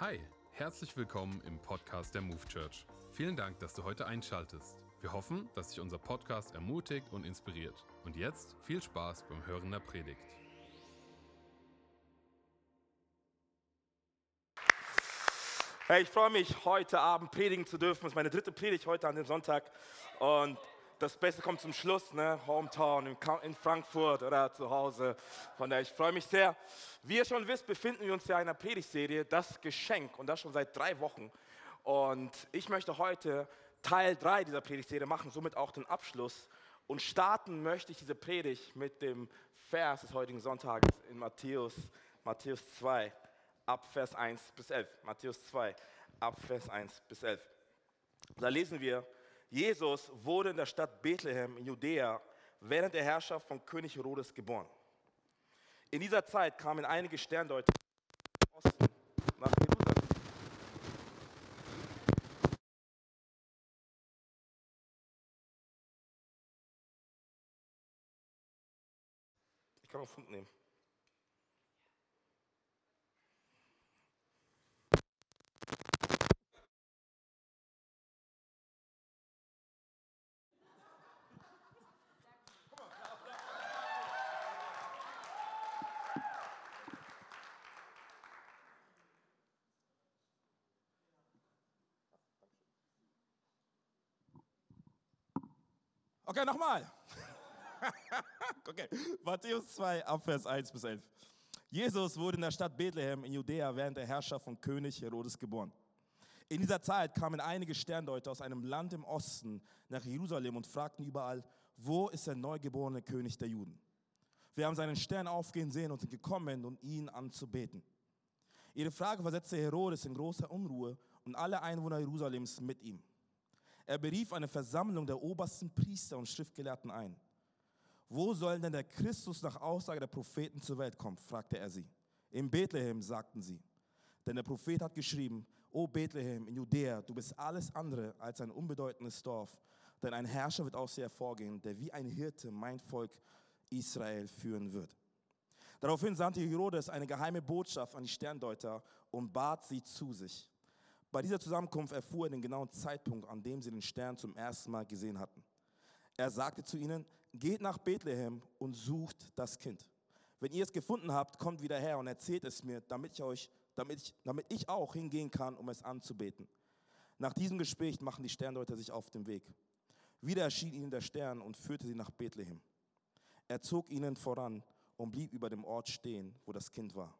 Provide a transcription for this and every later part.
Hi, herzlich willkommen im Podcast der Move Church. Vielen Dank, dass du heute einschaltest. Wir hoffen, dass dich unser Podcast ermutigt und inspiriert. Und jetzt viel Spaß beim Hören der Predigt. Hey, ich freue mich, heute Abend predigen zu dürfen. Das ist meine dritte Predigt heute an dem Sonntag. Und das Beste kommt zum Schluss, ne? Hometown in, Frankfurt oder zu Hause. Von daher, ich freue mich sehr. Wie ihr schon wisst, befinden wir uns ja in einer Predigtserie, das Geschenk, und das schon seit drei Wochen. Und ich möchte heute Teil 3 dieser Predigtserie machen, somit auch den Abschluss. Und starten möchte ich diese Predigt mit dem Vers des heutigen Sonntages in Matthäus, Matthäus 2, ab Vers 1 bis 11. Matthäus 2, ab Vers 1 bis 11. Da lesen wir, Jesus wurde in der Stadt Bethlehem in Judäa während der Herrschaft von König Herodes geboren. In dieser Zeit kamen einige Sterndeuter Osten nach Jerusalem. Ich kann auch Funk nehmen. Okay, nochmal. okay, Matthäus 2, Abvers 1 bis 11. Jesus wurde in der Stadt Bethlehem in Judäa während der Herrschaft von König Herodes geboren. In dieser Zeit kamen einige Sterndeuter aus einem Land im Osten nach Jerusalem und fragten überall, wo ist der neugeborene König der Juden? Wir haben seinen Stern aufgehen sehen und sind gekommen, um ihn anzubeten. Ihre Frage versetzte Herodes in großer Unruhe und alle Einwohner Jerusalems mit ihm. Er berief eine Versammlung der obersten Priester und Schriftgelehrten ein. Wo soll denn der Christus nach Aussage der Propheten zur Welt kommen? fragte er sie. In Bethlehem, sagten sie. Denn der Prophet hat geschrieben, O Bethlehem in Judäa, du bist alles andere als ein unbedeutendes Dorf, denn ein Herrscher wird aus dir hervorgehen, der wie ein Hirte mein Volk Israel führen wird. Daraufhin sandte Herodes eine geheime Botschaft an die Sterndeuter und bat sie zu sich. Bei dieser Zusammenkunft erfuhr er den genauen Zeitpunkt, an dem sie den Stern zum ersten Mal gesehen hatten. Er sagte zu ihnen, geht nach Bethlehem und sucht das Kind. Wenn ihr es gefunden habt, kommt wieder her und erzählt es mir, damit ich, euch, damit ich, damit ich auch hingehen kann, um es anzubeten. Nach diesem Gespräch machen die Sterndeuter sich auf den Weg. Wieder erschien ihnen der Stern und führte sie nach Bethlehem. Er zog ihnen voran und blieb über dem Ort stehen, wo das Kind war.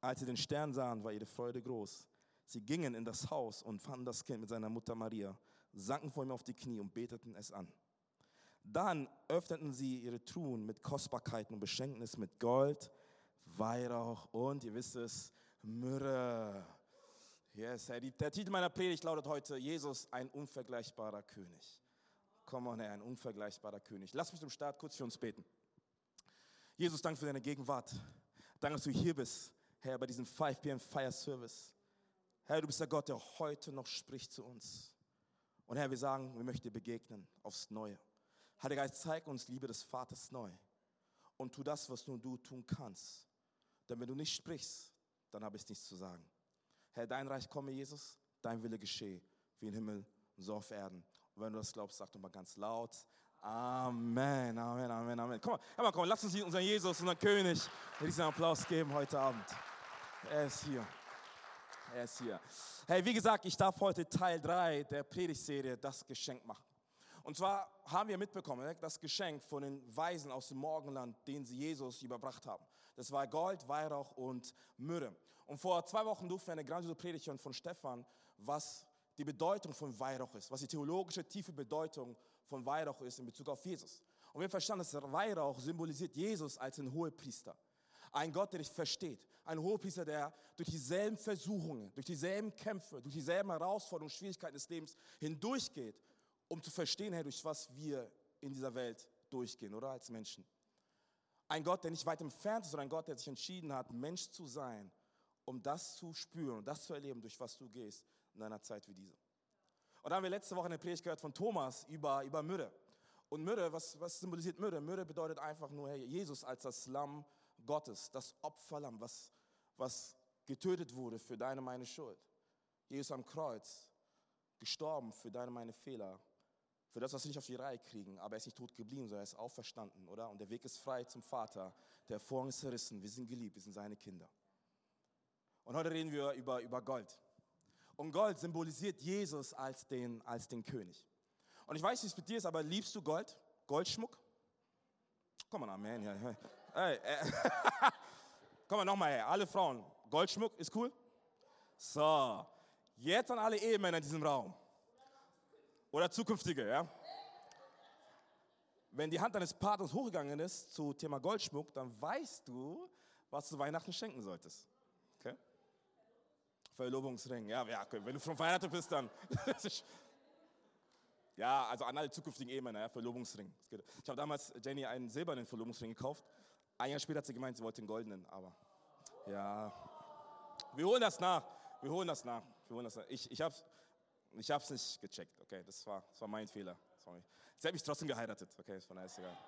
Als sie den Stern sahen, war ihre Freude groß. Sie gingen in das Haus und fanden das Kind mit seiner Mutter Maria, sanken vor ihm auf die Knie und beteten es an. Dann öffneten sie ihre Truhen mit Kostbarkeiten und beschenkten es mit Gold, Weihrauch und, ihr wisst es, Myrrhe. Yes, der Titel meiner Predigt lautet heute, Jesus, ein unvergleichbarer König. Komm on, Herr, ein unvergleichbarer König. Lass mich zum Start kurz für uns beten. Jesus, danke für deine Gegenwart. Danke, dass du hier bist, Herr, bei diesem 5 p.m. Fire Service. Herr, du bist der Gott, der heute noch spricht zu uns. Und Herr, wir sagen, wir möchten dir begegnen aufs Neue. Heiliger Geist, zeig uns Liebe des Vaters neu und tu das, was nur du tun kannst. Denn wenn du nicht sprichst, dann habe ich nichts zu sagen. Herr, dein Reich komme, Jesus, dein Wille geschehe, wie im Himmel, so auf Erden. Und wenn du das glaubst, sag doch mal ganz laut, Amen, Amen, Amen, Amen. Komm mal, komm, lass uns unseren Jesus, unseren König, diesen Applaus geben heute Abend. Er ist hier. Er ist hier. Hey, wie gesagt, ich darf heute Teil 3 der Predigtserie Das Geschenk machen. Und zwar haben wir mitbekommen, ne, das Geschenk von den Weisen aus dem Morgenland, den sie Jesus überbracht haben. Das war Gold, Weihrauch und Myrrhe. Und vor zwei Wochen durften wir eine grandiose Predigt hören von Stefan, was die Bedeutung von Weihrauch ist, was die theologische tiefe Bedeutung von Weihrauch ist in Bezug auf Jesus. Und wir verstanden, dass Weihrauch symbolisiert Jesus als ein Hohepriester. Ein Gott, der dich versteht. Ein Hohepriester, der durch dieselben Versuchungen, durch dieselben Kämpfe, durch dieselben Herausforderungen, Schwierigkeiten des Lebens hindurchgeht, um zu verstehen, Herr, durch was wir in dieser Welt durchgehen, oder als Menschen. Ein Gott, der nicht weit entfernt ist, sondern ein Gott, der sich entschieden hat, Mensch zu sein, um das zu spüren und das zu erleben, durch was du gehst in einer Zeit wie diese. Und da haben wir letzte Woche eine Predigt gehört von Thomas über, über Myrrhe. Und Myrrhe, was, was symbolisiert Myrrhe? Myrrhe bedeutet einfach nur hey, Jesus als das Lamm Gottes, das Opferlamm, was, was getötet wurde für deine meine Schuld. Jesus am Kreuz, gestorben für deine meine Fehler, für das, was wir nicht auf die Reihe kriegen. Aber er ist nicht tot geblieben, sondern er ist auferstanden, oder? Und der Weg ist frei zum Vater. Der Vorhang ist zerrissen. Wir sind geliebt, wir sind seine Kinder. Und heute reden wir über, über Gold. Und Gold symbolisiert Jesus als den, als den König. Und ich weiß, wie es mit dir ist, aber liebst du Gold? Goldschmuck? Komm mal, Amen. Ja, hey, äh, Komm mal nochmal her. Alle Frauen, Goldschmuck ist cool? So, jetzt an alle Ehemänner in diesem Raum. Oder zukünftige, ja? Wenn die Hand deines Partners hochgegangen ist zu Thema Goldschmuck, dann weißt du, was du Weihnachten schenken solltest. Okay? Verlobungsring, ja, ja, wenn du schon verheiratet bist, dann. ja, also an alle zukünftigen Ehemänner, ja, Verlobungsring. Ich habe damals Jenny einen silbernen Verlobungsring gekauft. Ein Jahr später hat sie gemeint, sie wollte den goldenen, aber ja. Wir holen das nach. Wir holen das nach. Wir holen das nach. Ich, ich habe ich hab's nicht gecheckt, okay, das war, das war mein Fehler. Sorry. Sie hat mich trotzdem geheiratet, okay, das war nice, egal.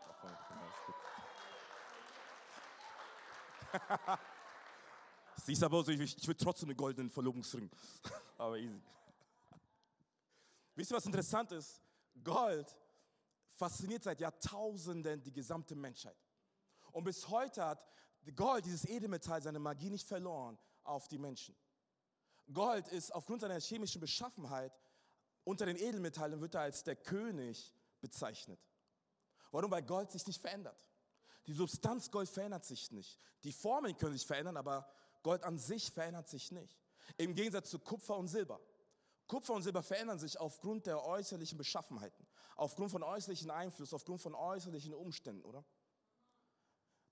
Sie ist aber so, ich, ich will trotzdem einen goldenen Verlobungsring. aber easy. Wisst ihr, was interessant ist? Gold fasziniert seit Jahrtausenden die gesamte Menschheit. Und bis heute hat Gold, dieses Edelmetall, seine Magie nicht verloren auf die Menschen. Gold ist aufgrund seiner chemischen Beschaffenheit unter den Edelmetallen wird er als der König bezeichnet. Warum? Weil Gold sich nicht verändert. Die Substanz Gold verändert sich nicht. Die Formen können sich verändern, aber Gold an sich verändert sich nicht. Im Gegensatz zu Kupfer und Silber. Kupfer und Silber verändern sich aufgrund der äußerlichen Beschaffenheiten, aufgrund von äußerlichen Einfluss, aufgrund von äußerlichen Umständen, oder?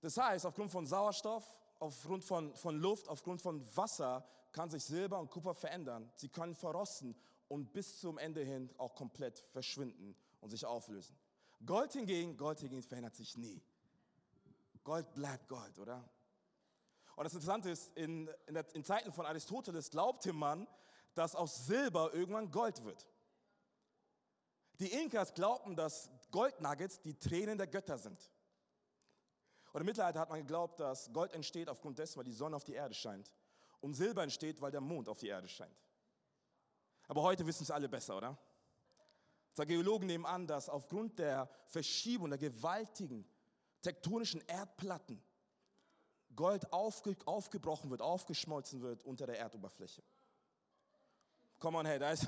Das heißt, aufgrund von Sauerstoff, aufgrund von, von Luft, aufgrund von Wasser kann sich Silber und Kupfer verändern. Sie können verrosten und bis zum Ende hin auch komplett verschwinden und sich auflösen. Gold hingegen, Gold hingegen verändert sich nie. Gold bleibt Gold, oder? Und das Interessante ist, in, in, der, in Zeiten von Aristoteles glaubte man, dass aus Silber irgendwann Gold wird. Die Inkas glaubten, dass Goldnuggets die Tränen der Götter sind. Und im Mittelalter hat man geglaubt, dass Gold entsteht aufgrund dessen, weil die Sonne auf die Erde scheint. Und Silber entsteht, weil der Mond auf die Erde scheint. Aber heute wissen es alle besser, oder? Die Geologen nehmen an, dass aufgrund der Verschiebung der gewaltigen tektonischen Erdplatten Gold aufge aufgebrochen wird, aufgeschmolzen wird unter der Erdoberfläche. Komm on, hey, da ist,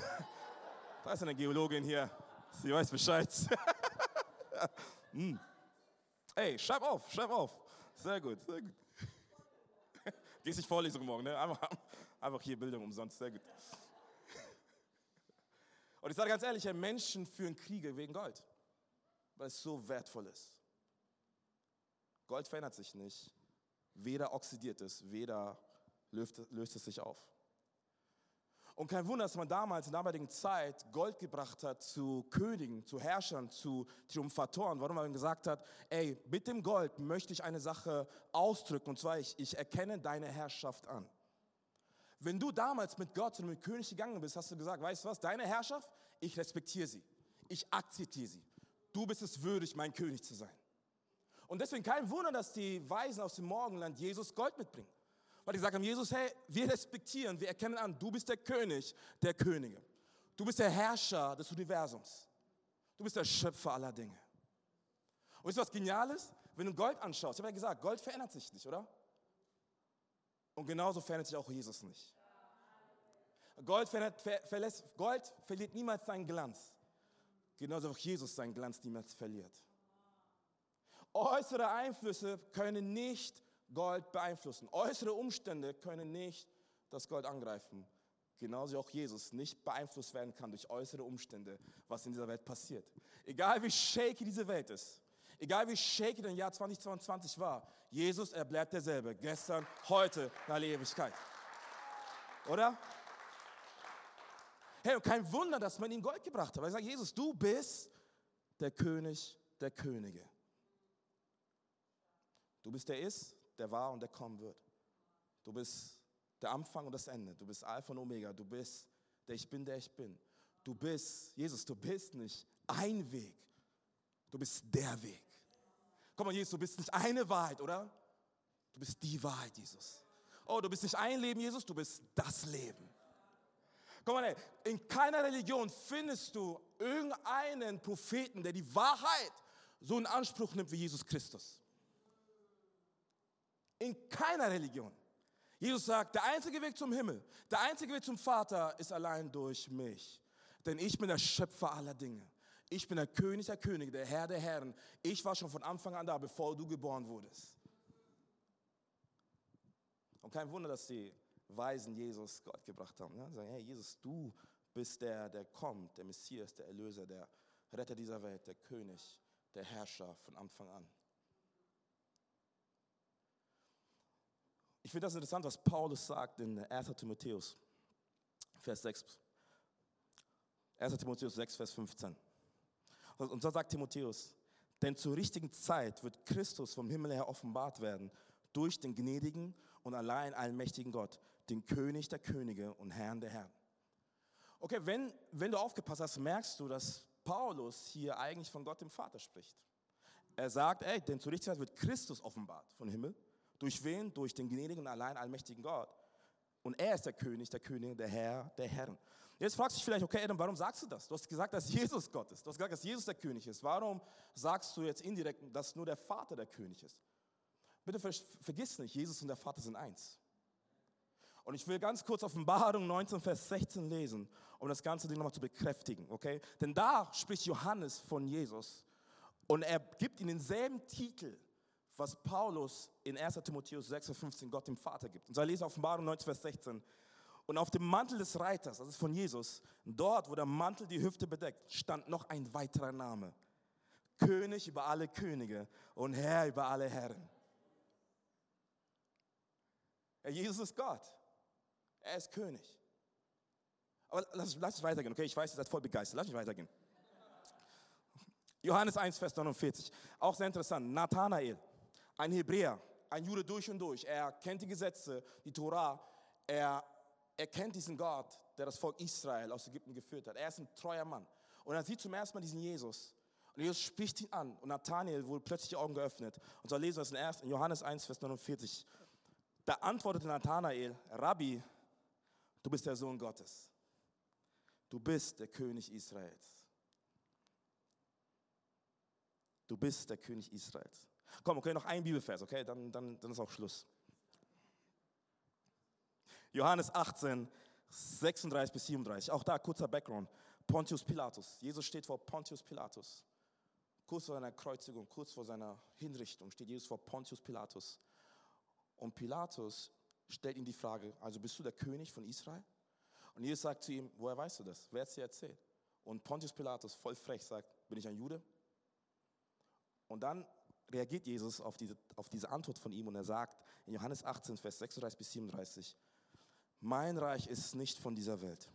da ist eine Geologin hier. Sie weiß Bescheid. hm. Hey, schreib auf, schreib auf. Sehr gut, sehr gut. Gehst nicht Vorlesung morgen, ne? Einfach, einfach hier Bildung umsonst, sehr gut. Und ich sage ganz ehrlich, Menschen führen Kriege wegen Gold, weil es so wertvoll ist. Gold verändert sich nicht, weder oxidiert es, weder löst, löst es sich auf. Und kein Wunder, dass man damals in der damaligen Zeit Gold gebracht hat zu Königen, zu Herrschern, zu Triumphatoren. Warum man gesagt hat, ey, mit dem Gold möchte ich eine Sache ausdrücken. Und zwar, ich, ich erkenne deine Herrschaft an. Wenn du damals mit Gott und mit König gegangen bist, hast du gesagt, weißt du was, deine Herrschaft, ich respektiere sie. Ich akzeptiere sie. Du bist es würdig, mein König zu sein. Und deswegen kein Wunder, dass die Weisen aus dem Morgenland Jesus Gold mitbringen. Weil die sagen Jesus, hey, wir respektieren, wir erkennen an, du bist der König der Könige. Du bist der Herrscher des Universums. Du bist der Schöpfer aller Dinge. Und ist was Geniales? Wenn du Gold anschaust, ich habe ja gesagt, Gold verändert sich nicht, oder? Und genauso verändert sich auch Jesus nicht. Gold, ver, verlässt, Gold verliert niemals seinen Glanz. Genauso auch Jesus seinen Glanz niemals verliert. Äußere Einflüsse können nicht Gold beeinflussen. Äußere Umstände können nicht das Gold angreifen. Genauso auch Jesus nicht beeinflusst werden kann durch äußere Umstände, was in dieser Welt passiert. Egal wie shaky diese Welt ist, egal wie shaky das Jahr 2022 war, Jesus, er bleibt derselbe. Gestern, heute, in alle Ewigkeit. Oder? Hey, und kein Wunder, dass man ihm Gold gebracht hat. Weil er sagt, Jesus, du bist der König der Könige. Du bist der Ist, der war und der kommen wird. Du bist der Anfang und das Ende. Du bist Alpha und Omega. Du bist der Ich bin, der ich bin. Du bist, Jesus, du bist nicht ein Weg. Du bist der Weg. Komm mal, Jesus, du bist nicht eine Wahrheit, oder? Du bist die Wahrheit, Jesus. Oh, du bist nicht ein Leben, Jesus, du bist das Leben. Guck mal, ey, in keiner Religion findest du irgendeinen Propheten, der die Wahrheit so in Anspruch nimmt wie Jesus Christus. In keiner Religion. Jesus sagt, der einzige Weg zum Himmel, der einzige Weg zum Vater ist allein durch mich. Denn ich bin der Schöpfer aller Dinge. Ich bin der König der Könige, der Herr der Herren. Ich war schon von Anfang an da, bevor du geboren wurdest. Und kein Wunder, dass die Weisen Jesus Gott gebracht haben. Ja? Sagen, hey Jesus, du bist der, der kommt, der Messias, der Erlöser, der Retter dieser Welt, der König, der Herrscher von Anfang an. Ich finde das interessant, was Paulus sagt in 1. Timotheus, Vers 6. 1. Timotheus 6, Vers 15. Und so sagt Timotheus, denn zur richtigen Zeit wird Christus vom Himmel her offenbart werden durch den gnädigen und allein allmächtigen Gott, den König der Könige und Herrn der Herren. Okay, wenn, wenn du aufgepasst hast, merkst du, dass Paulus hier eigentlich von Gott dem Vater spricht. Er sagt, ey, denn zur richtigen Zeit wird Christus offenbart vom Himmel. Durch wen? Durch den gnädigen und allein allmächtigen Gott. Und er ist der König, der Könige, der Herr, der Herren. Jetzt fragst du dich vielleicht, okay, Adam, warum sagst du das? Du hast gesagt, dass Jesus Gott ist. Du hast gesagt, dass Jesus der König ist. Warum sagst du jetzt indirekt, dass nur der Vater der König ist? Bitte ver vergiss nicht, Jesus und der Vater sind eins. Und ich will ganz kurz Offenbarung 19, Vers 16 lesen, um das ganze Ding nochmal zu bekräftigen, okay? Denn da spricht Johannes von Jesus und er gibt ihm denselben Titel, was Paulus in 1. Timotheus 6, Vers 15 Gott dem Vater gibt. Und so lesen Offenbarung 19, Vers 16. Und auf dem Mantel des Reiters, das ist von Jesus, dort, wo der Mantel die Hüfte bedeckt, stand noch ein weiterer Name. König über alle Könige und Herr über alle Herren. Jesus ist Gott. Er ist König. Aber lass, lass es weitergehen, okay? Ich weiß, ihr seid voll begeistert. Lass mich weitergehen. Johannes 1, Vers 49. Auch sehr interessant. Nathanael, ein Hebräer, ein Jude durch und durch. Er kennt die Gesetze, die Torah. Er, er kennt diesen Gott, der das Volk Israel aus Ägypten geführt hat. Er ist ein treuer Mann. Und er sieht zum ersten Mal diesen Jesus. Und Jesus spricht ihn an. Und Nathanael wurde plötzlich die Augen geöffnet. Und so lesen wir es in Johannes 1, Vers 49. Da antwortete Nathanael, Rabbi, du bist der Sohn Gottes. Du bist der König Israels. Du bist der König Israels. Komm, okay, noch ein Bibelvers, okay, dann, dann, dann ist auch Schluss. Johannes 18, 36 bis 37. Auch da kurzer Background. Pontius Pilatus. Jesus steht vor Pontius Pilatus. Kurz vor seiner Kreuzigung, kurz vor seiner Hinrichtung steht Jesus vor Pontius Pilatus. Und Pilatus stellt ihm die Frage, also bist du der König von Israel? Und Jesus sagt zu ihm, woher weißt du das? Wer hat es dir erzählt? Und Pontius Pilatus, voll frech, sagt, bin ich ein Jude? Und dann reagiert Jesus auf diese, auf diese Antwort von ihm und er sagt in Johannes 18, Vers 36 bis 37, mein Reich ist nicht von dieser Welt.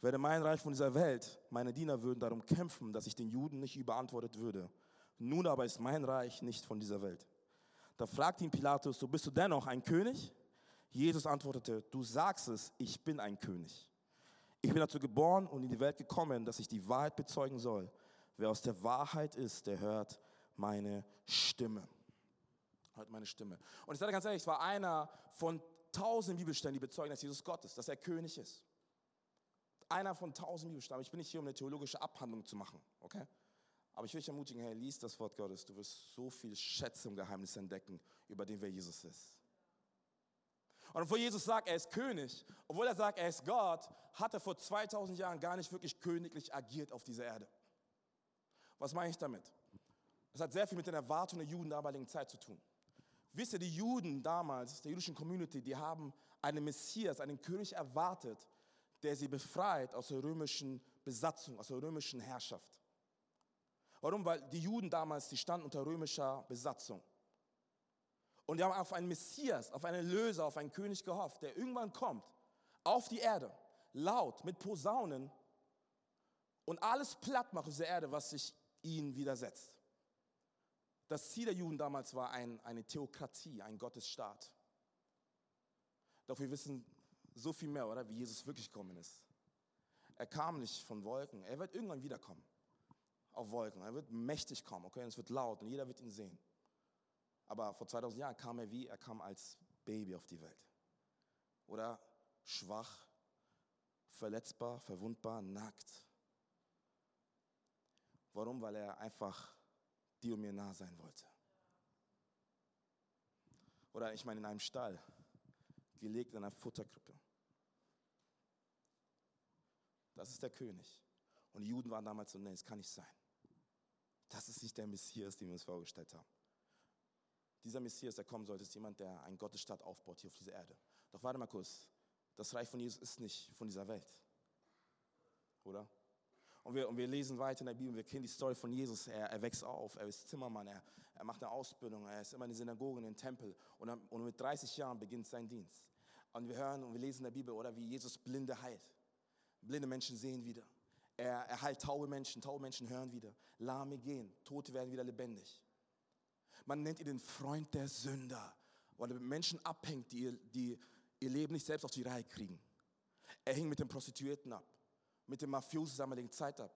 Wäre mein Reich von dieser Welt, meine Diener würden darum kämpfen, dass ich den Juden nicht überantwortet würde. Nun aber ist mein Reich nicht von dieser Welt. Da fragt ihn Pilatus, so bist du dennoch ein König? Jesus antwortete, du sagst es, ich bin ein König. Ich bin dazu geboren und in die Welt gekommen, dass ich die Wahrheit bezeugen soll. Wer aus der Wahrheit ist, der hört meine Stimme. Hört meine Stimme. Und ich sage ganz ehrlich, es war einer von tausend Bibelstellen, die bezeugen, dass Jesus Gott ist, dass er König ist. Einer von tausend Bibelstellen. Ich bin nicht hier, um eine theologische Abhandlung zu machen, okay? Aber ich will dich ermutigen, hey, lies das Wort Gottes. Du wirst so viel Schätze im Geheimnis entdecken, über den wer Jesus ist. Und obwohl Jesus sagt, er ist König, obwohl er sagt, er ist Gott, hat er vor 2000 Jahren gar nicht wirklich königlich agiert auf dieser Erde. Was meine ich damit? Das hat sehr viel mit den Erwartungen der Juden der damaligen Zeit zu tun. Wisst ihr, die Juden damals, der jüdischen Community, die haben einen Messias, einen König erwartet, der sie befreit aus der römischen Besatzung, aus der römischen Herrschaft. Warum? Weil die Juden damals, die standen unter römischer Besatzung. Und die haben auf einen Messias, auf einen Löser, auf einen König gehofft, der irgendwann kommt, auf die Erde, laut, mit Posaunen und alles platt macht auf dieser Erde, was sich ihnen widersetzt. Das Ziel der Juden damals war ein, eine Theokratie, ein Gottesstaat. Doch wir wissen so viel mehr, oder? Wie Jesus wirklich gekommen ist. Er kam nicht von Wolken, er wird irgendwann wiederkommen auf Wolken. Er wird mächtig kommen, okay? Und es wird laut und jeder wird ihn sehen. Aber vor 2000 Jahren kam er wie? Er kam als Baby auf die Welt. Oder schwach, verletzbar, verwundbar, nackt. Warum? Weil er einfach dir und mir nah sein wollte. Oder ich meine in einem Stall, gelegt in einer Futterkrippe. Das ist der König. Und die Juden waren damals so, nee, das kann nicht sein. Das ist nicht der Messias, den wir uns vorgestellt haben. Dieser Messias, der kommen sollte, ist jemand, der einen Gottesstaat aufbaut hier auf dieser Erde. Doch warte mal kurz, das Reich von Jesus ist nicht von dieser Welt. Oder? Und wir, und wir lesen weiter in der Bibel, wir kennen die Story von Jesus. Er, er wächst auf, er ist Zimmermann, er, er macht eine Ausbildung, er ist immer in den Synagogen, in den Tempel. Und, und mit 30 Jahren beginnt sein Dienst. Und wir hören und wir lesen in der Bibel, oder wie Jesus Blinde heilt. Blinde Menschen sehen wieder. Er, er heilt taube Menschen, taube Menschen hören wieder. Lahme gehen, Tote werden wieder lebendig. Man nennt ihn den Freund der Sünder, weil er mit Menschen abhängt, die, die ihr Leben nicht selbst auf die Reihe kriegen. Er hing mit den Prostituierten ab, mit den Mafiosi damaligen Zeit ab,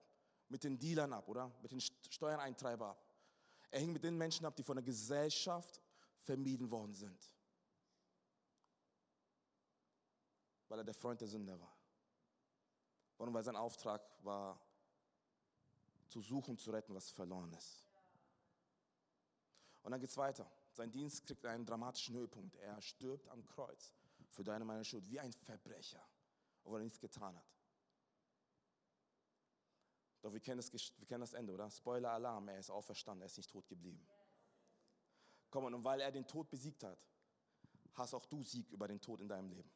mit den Dealern ab, oder? Mit den Steuereintreibern ab. Er hing mit den Menschen ab, die von der Gesellschaft vermieden worden sind. Weil er der Freund der Sünder war. Warum? Weil sein Auftrag war, zu suchen, zu retten, was verloren ist. Und dann geht es weiter. Sein Dienst kriegt einen dramatischen Höhepunkt. Er stirbt am Kreuz für deine meine Schuld, wie ein Verbrecher, obwohl er nichts getan hat. Doch wir kennen, das, wir kennen das Ende, oder? Spoiler-Alarm, er ist auferstanden, er ist nicht tot geblieben. Komm, und weil er den Tod besiegt hat, hast auch du Sieg über den Tod in deinem Leben.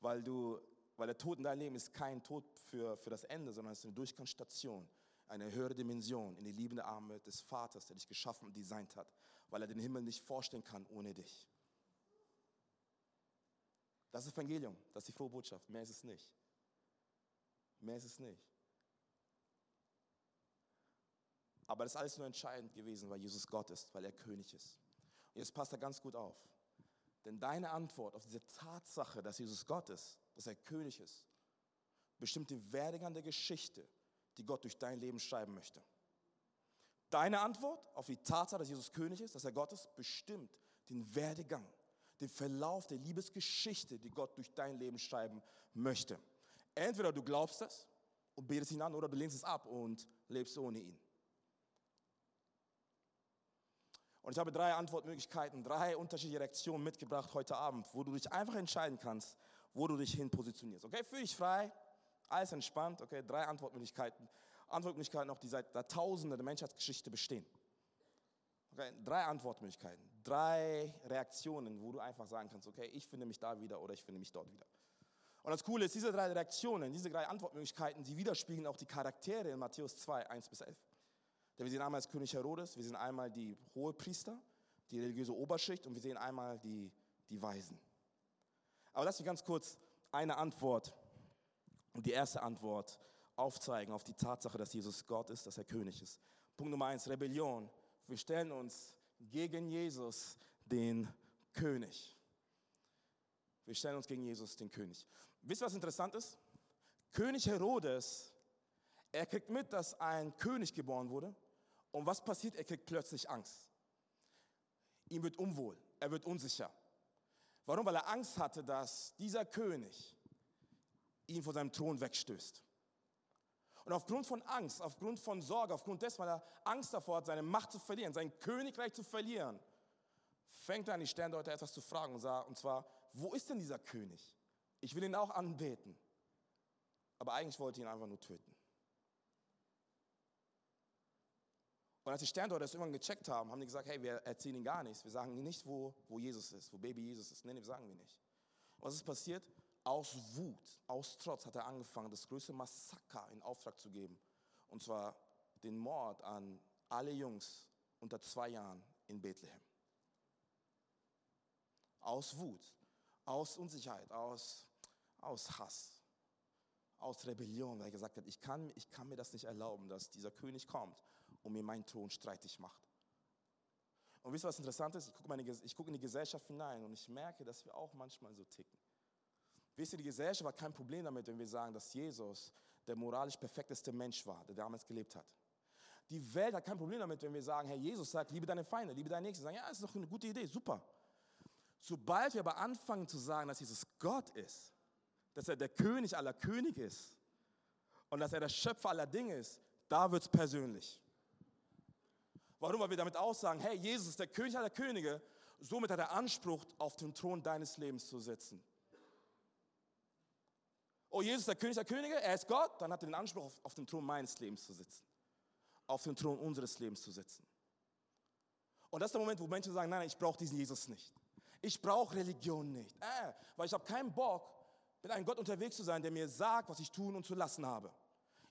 Weil du weil der Tod in deinem Leben ist kein Tod für, für das Ende, sondern es ist eine Durchgangsstation, eine höhere Dimension in die liebende Arme des Vaters, der dich geschaffen und designt hat, weil er den Himmel nicht vorstellen kann ohne dich. Das ist Evangelium, das ist die frohe Botschaft. Mehr ist es nicht. Mehr ist es nicht. Aber das ist alles nur entscheidend gewesen, weil Jesus Gott ist, weil er König ist. Und jetzt passt er ganz gut auf. Denn deine Antwort auf diese Tatsache, dass Jesus Gott ist, dass er König ist, bestimmt den Werdegang der Geschichte, die Gott durch dein Leben schreiben möchte. Deine Antwort auf die Tatsache, dass Jesus König ist, dass er Gott ist, bestimmt den Werdegang, den Verlauf der Liebesgeschichte, die Gott durch dein Leben schreiben möchte. Entweder du glaubst das und betest ihn an oder du lehnst es ab und lebst ohne ihn. Und ich habe drei Antwortmöglichkeiten, drei unterschiedliche Reaktionen mitgebracht heute Abend, wo du dich einfach entscheiden kannst, wo du dich hin positionierst. Okay, fühl dich frei, alles entspannt. Okay, drei Antwortmöglichkeiten. Antwortmöglichkeiten auch, die seit Jahrtausenden der Menschheitsgeschichte bestehen. Okay, drei Antwortmöglichkeiten, drei Reaktionen, wo du einfach sagen kannst, okay, ich finde mich da wieder oder ich finde mich dort wieder. Und das Coole ist, diese drei Reaktionen, diese drei Antwortmöglichkeiten, die widerspiegeln auch die Charaktere in Matthäus 2, 1 bis 11. Denn wir sehen einmal als König Herodes, wir sehen einmal die hohe Priester, die religiöse Oberschicht und wir sehen einmal die, die Weisen. Aber lass mich ganz kurz eine Antwort die erste Antwort aufzeigen auf die Tatsache, dass Jesus Gott ist, dass er König ist. Punkt Nummer eins, Rebellion. Wir stellen uns gegen Jesus, den König. Wir stellen uns gegen Jesus, den König. Wisst ihr, was interessant ist? König Herodes, er kriegt mit, dass ein König geboren wurde. Und was passiert? Er kriegt plötzlich Angst. Ihm wird unwohl, er wird unsicher. Warum? Weil er Angst hatte, dass dieser König ihn von seinem Thron wegstößt. Und aufgrund von Angst, aufgrund von Sorge, aufgrund dessen, weil er Angst davor hat, seine Macht zu verlieren, sein Königreich zu verlieren, fängt er an, die Sterndeuter etwas zu fragen und, sagt, und zwar, wo ist denn dieser König? Ich will ihn auch anbeten. Aber eigentlich wollte ich ihn einfach nur töten. Und als die Sterndeuter das irgendwann gecheckt haben, haben die gesagt, hey, wir erzählen ihnen gar nichts. Wir sagen ihnen nicht, wo, wo Jesus ist, wo Baby Jesus ist. Nein, wir sagen wir nicht. Was ist passiert? Aus Wut, aus Trotz hat er angefangen, das größte Massaker in Auftrag zu geben. Und zwar den Mord an alle Jungs unter zwei Jahren in Bethlehem. Aus Wut, aus Unsicherheit, aus, aus Hass, aus Rebellion, weil er gesagt hat, ich kann, ich kann mir das nicht erlauben, dass dieser König kommt und mir meinen Thron streitig macht. Und wisst ihr, was interessant ist? Ich gucke, gucke in die Gesellschaft hinein und ich merke, dass wir auch manchmal so ticken. Wisst ihr, die Gesellschaft hat kein Problem damit, wenn wir sagen, dass Jesus der moralisch perfekteste Mensch war, der damals gelebt hat. Die Welt hat kein Problem damit, wenn wir sagen, Herr Jesus sagt, liebe deine Feinde, liebe deine Nächsten. Sagen, ja, ist doch eine gute Idee, super. Sobald wir aber anfangen zu sagen, dass Jesus Gott ist, dass er der König aller Könige ist und dass er der Schöpfer aller Dinge ist, da wird es persönlich. Warum? Weil wir damit aussagen, hey, Jesus ist der König aller Könige, somit hat er Anspruch, auf dem Thron deines Lebens zu sitzen. Oh, Jesus ist der König der Könige, er ist Gott, dann hat er den Anspruch, auf, auf dem Thron meines Lebens zu sitzen. Auf dem Thron unseres Lebens zu sitzen. Und das ist der Moment, wo Menschen sagen, nein, nein ich brauche diesen Jesus nicht. Ich brauche Religion nicht. Äh, weil ich habe keinen Bock, mit einem Gott unterwegs zu sein, der mir sagt, was ich tun und zu lassen habe.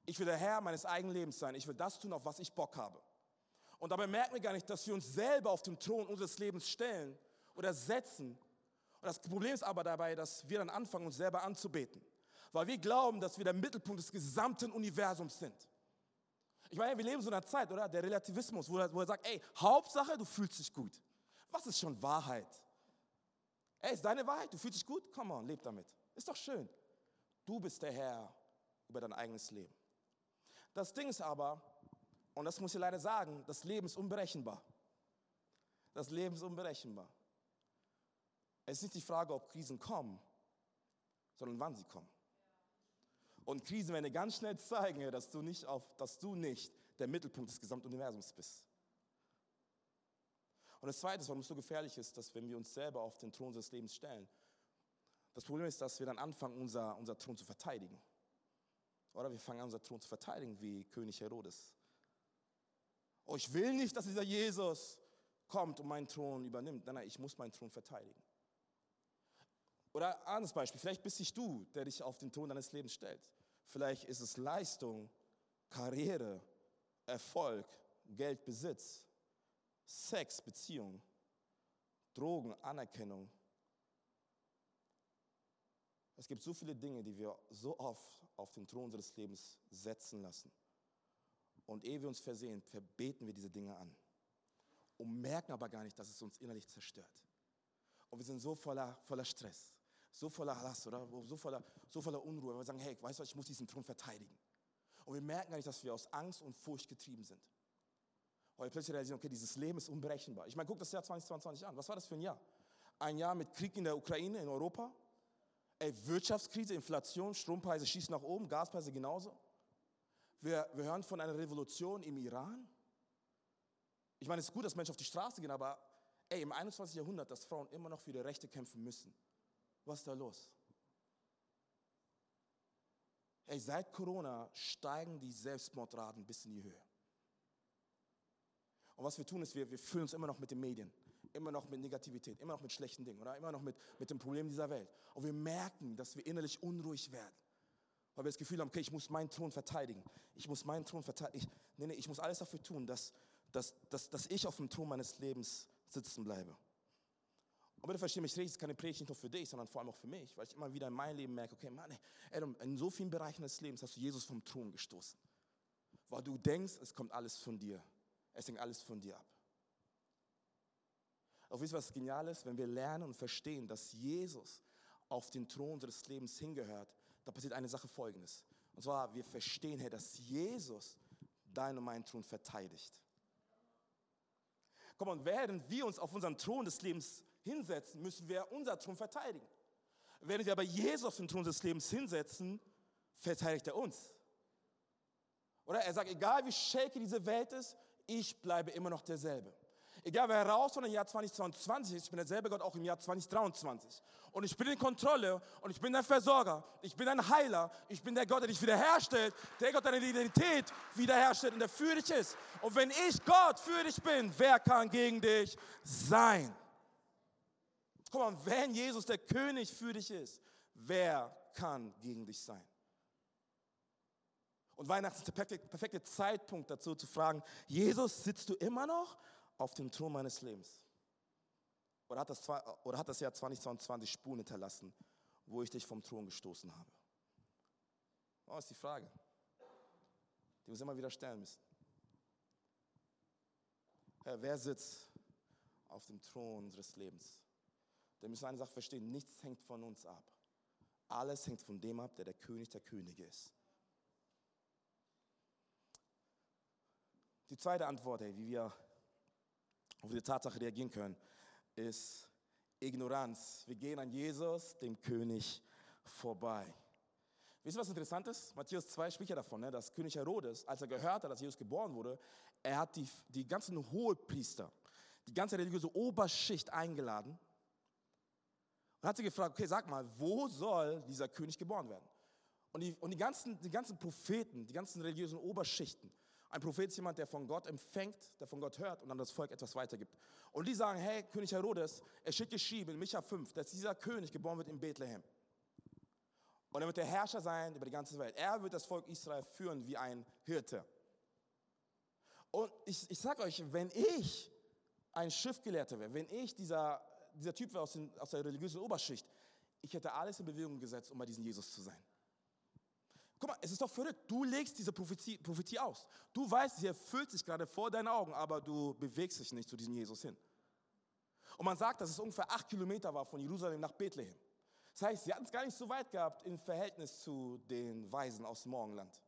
Ich will der Herr meines eigenen Lebens sein. Ich will das tun, auf was ich Bock habe. Und dabei merken wir gar nicht, dass wir uns selber auf dem Thron unseres Lebens stellen oder setzen. Und das Problem ist aber dabei, dass wir dann anfangen, uns selber anzubeten. Weil wir glauben, dass wir der Mittelpunkt des gesamten Universums sind. Ich meine, wir leben so in einer Zeit, oder? Der Relativismus, wo er, wo er sagt, ey, Hauptsache, du fühlst dich gut. Was ist schon Wahrheit? Ey, ist deine Wahrheit? Du fühlst dich gut? Komm on, leb damit. Ist doch schön. Du bist der Herr über dein eigenes Leben. Das Ding ist aber, und das muss ich leider sagen, das Leben ist unberechenbar. Das Leben ist unberechenbar. Es ist nicht die Frage, ob Krisen kommen, sondern wann sie kommen. Und Krisen werden dir ganz schnell zeigen, dass du nicht, auf, dass du nicht der Mittelpunkt des gesamten Universums bist. Und das Zweite, warum es so gefährlich ist, dass wenn wir uns selber auf den Thron des Lebens stellen, das Problem ist, dass wir dann anfangen, unser, unser Thron zu verteidigen. Oder wir fangen an, unser Thron zu verteidigen, wie König Herodes. Oh, ich will nicht, dass dieser Jesus kommt und meinen Thron übernimmt. Nein, nein, ich muss meinen Thron verteidigen. Oder anderes Beispiel, vielleicht bist nicht du, der dich auf den Thron deines Lebens stellt. Vielleicht ist es Leistung, Karriere, Erfolg, Geld, Besitz, Sex, Beziehung, Drogen, Anerkennung. Es gibt so viele Dinge, die wir so oft auf den Thron unseres Lebens setzen lassen. Und ehe wir uns versehen, verbeten wir diese Dinge an und merken aber gar nicht, dass es uns innerlich zerstört. Und wir sind so voller, voller Stress, so voller Last oder so voller, so voller Unruhe, weil wir sagen, hey, weißt du ich muss diesen Thron verteidigen. Und wir merken gar nicht, dass wir aus Angst und Furcht getrieben sind. Weil wir plötzlich realisieren, okay, dieses Leben ist unberechenbar. Ich meine, guck das Jahr 2022 an. Was war das für ein Jahr? Ein Jahr mit Krieg in der Ukraine, in Europa. Ey, Wirtschaftskrise, Inflation, Strompreise schießen nach oben, Gaspreise genauso. Wir, wir hören von einer Revolution im Iran. Ich meine, es ist gut, dass Menschen auf die Straße gehen, aber ey, im 21. Jahrhundert, dass Frauen immer noch für ihre Rechte kämpfen müssen. Was ist da los? Ey, seit Corona steigen die Selbstmordraten bis in die Höhe. Und was wir tun, ist, wir, wir füllen uns immer noch mit den Medien, immer noch mit Negativität, immer noch mit schlechten Dingen oder immer noch mit, mit den Problemen dieser Welt. Und wir merken, dass wir innerlich unruhig werden. Weil wir das Gefühl haben, okay, ich muss meinen Thron verteidigen. Ich muss meinen Thron verteidigen. Ich, nee, nee, ich muss alles dafür tun, dass, dass, dass, dass ich auf dem Thron meines Lebens sitzen bleibe. Und bitte verstehe mich richtig, es ist keine Predigt nicht nur für dich, sondern vor allem auch für mich, weil ich immer wieder in meinem Leben merke, okay, Mann, ey, in so vielen Bereichen des Lebens hast du Jesus vom Thron gestoßen. Weil du denkst, es kommt alles von dir. Es hängt alles von dir ab. Auch wisst ihr, was genial ist? Wenn wir lernen und verstehen, dass Jesus auf den Thron unseres Lebens hingehört, da passiert eine Sache folgendes. Und zwar, wir verstehen, Herr, dass Jesus deinen und meinen Thron verteidigt. Komm, und während wir uns auf unseren Thron des Lebens hinsetzen, müssen wir unser Thron verteidigen. Während wir aber Jesus auf den Thron des Lebens hinsetzen, verteidigt er uns. Oder er sagt, egal wie shaky diese Welt ist, ich bleibe immer noch derselbe. Egal wer herauskommt im Jahr 2022 ist, ich bin derselbe Gott auch im Jahr 2023. Und ich bin in Kontrolle und ich bin der Versorger, ich bin ein Heiler, ich bin der Gott, der dich wiederherstellt, der Gott, der deine Identität wiederherstellt und der für dich ist. Und wenn ich Gott für dich bin, wer kann gegen dich sein? Guck mal, wenn Jesus der König für dich ist, wer kann gegen dich sein? Und Weihnachten ist der perfekte, perfekte Zeitpunkt dazu zu fragen, Jesus, sitzt du immer noch auf dem Thron meines Lebens? Oder hat das, oder hat das Jahr 2022 Spuren hinterlassen, wo ich dich vom Thron gestoßen habe? Das oh, ist die Frage, die wir uns immer wieder stellen müssen. Herr, wer sitzt auf dem Thron unseres Lebens? Wir müssen eine Sache verstehen, nichts hängt von uns ab. Alles hängt von dem ab, der der König der Könige ist. Die zweite Antwort, hey, wie wir auf die Tatsache reagieren können, ist, Ignoranz. Wir gehen an Jesus, dem König, vorbei. Wisst ihr, was interessant ist? Matthäus 2 spricht ja davon, ne, dass König Herodes, als er gehört hat, dass Jesus geboren wurde, er hat die, die ganzen Hohepriester, die ganze religiöse Oberschicht eingeladen und hat sie gefragt, okay, sag mal, wo soll dieser König geboren werden? Und die, und die, ganzen, die ganzen Propheten, die ganzen religiösen Oberschichten, ein Prophet ist jemand, der von Gott empfängt, der von Gott hört und dann das Volk etwas weitergibt. Und die sagen, hey, König Herodes, es steht geschrieben in Micha 5, dass dieser König geboren wird in Bethlehem. Und er wird der Herrscher sein über die ganze Welt. Er wird das Volk Israel führen wie ein Hirte. Und ich, ich sage euch, wenn ich ein Schriftgelehrter wäre, wenn ich dieser, dieser Typ wäre aus, aus der religiösen Oberschicht, ich hätte alles in Bewegung gesetzt, um bei diesem Jesus zu sein. Guck mal, es ist doch verrückt. Du legst diese Prophetie, Prophetie aus. Du weißt, sie erfüllt sich gerade vor deinen Augen, aber du bewegst dich nicht zu diesem Jesus hin. Und man sagt, dass es ungefähr acht Kilometer war von Jerusalem nach Bethlehem. Das heißt, sie hatten es gar nicht so weit gehabt im Verhältnis zu den Weisen aus dem Morgenland,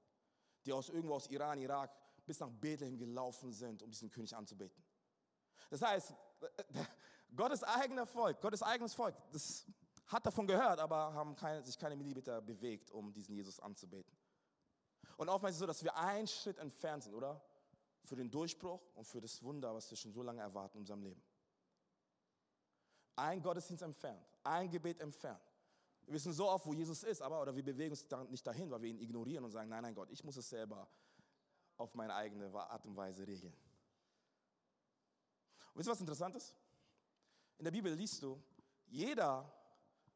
die aus irgendwo aus Iran, Irak bis nach Bethlehem gelaufen sind, um diesen König anzubeten. Das heißt, Gottes eigener Volk, Gottes eigenes Volk, das hat davon gehört, aber haben keine, sich keine Millimeter bewegt, um diesen Jesus anzubeten. Und oftmals ist es so, dass wir einen Schritt entfernt sind, oder? Für den Durchbruch und für das Wunder, was wir schon so lange erwarten in unserem Leben. Ein Gottesdienst entfernt, ein Gebet entfernt. Wir wissen so oft, wo Jesus ist, aber oder wir bewegen uns nicht dahin, weil wir ihn ignorieren und sagen, nein, nein Gott, ich muss es selber auf meine eigene Art und Weise regeln. Und wisst ihr, was interessant ist? In der Bibel liest du, jeder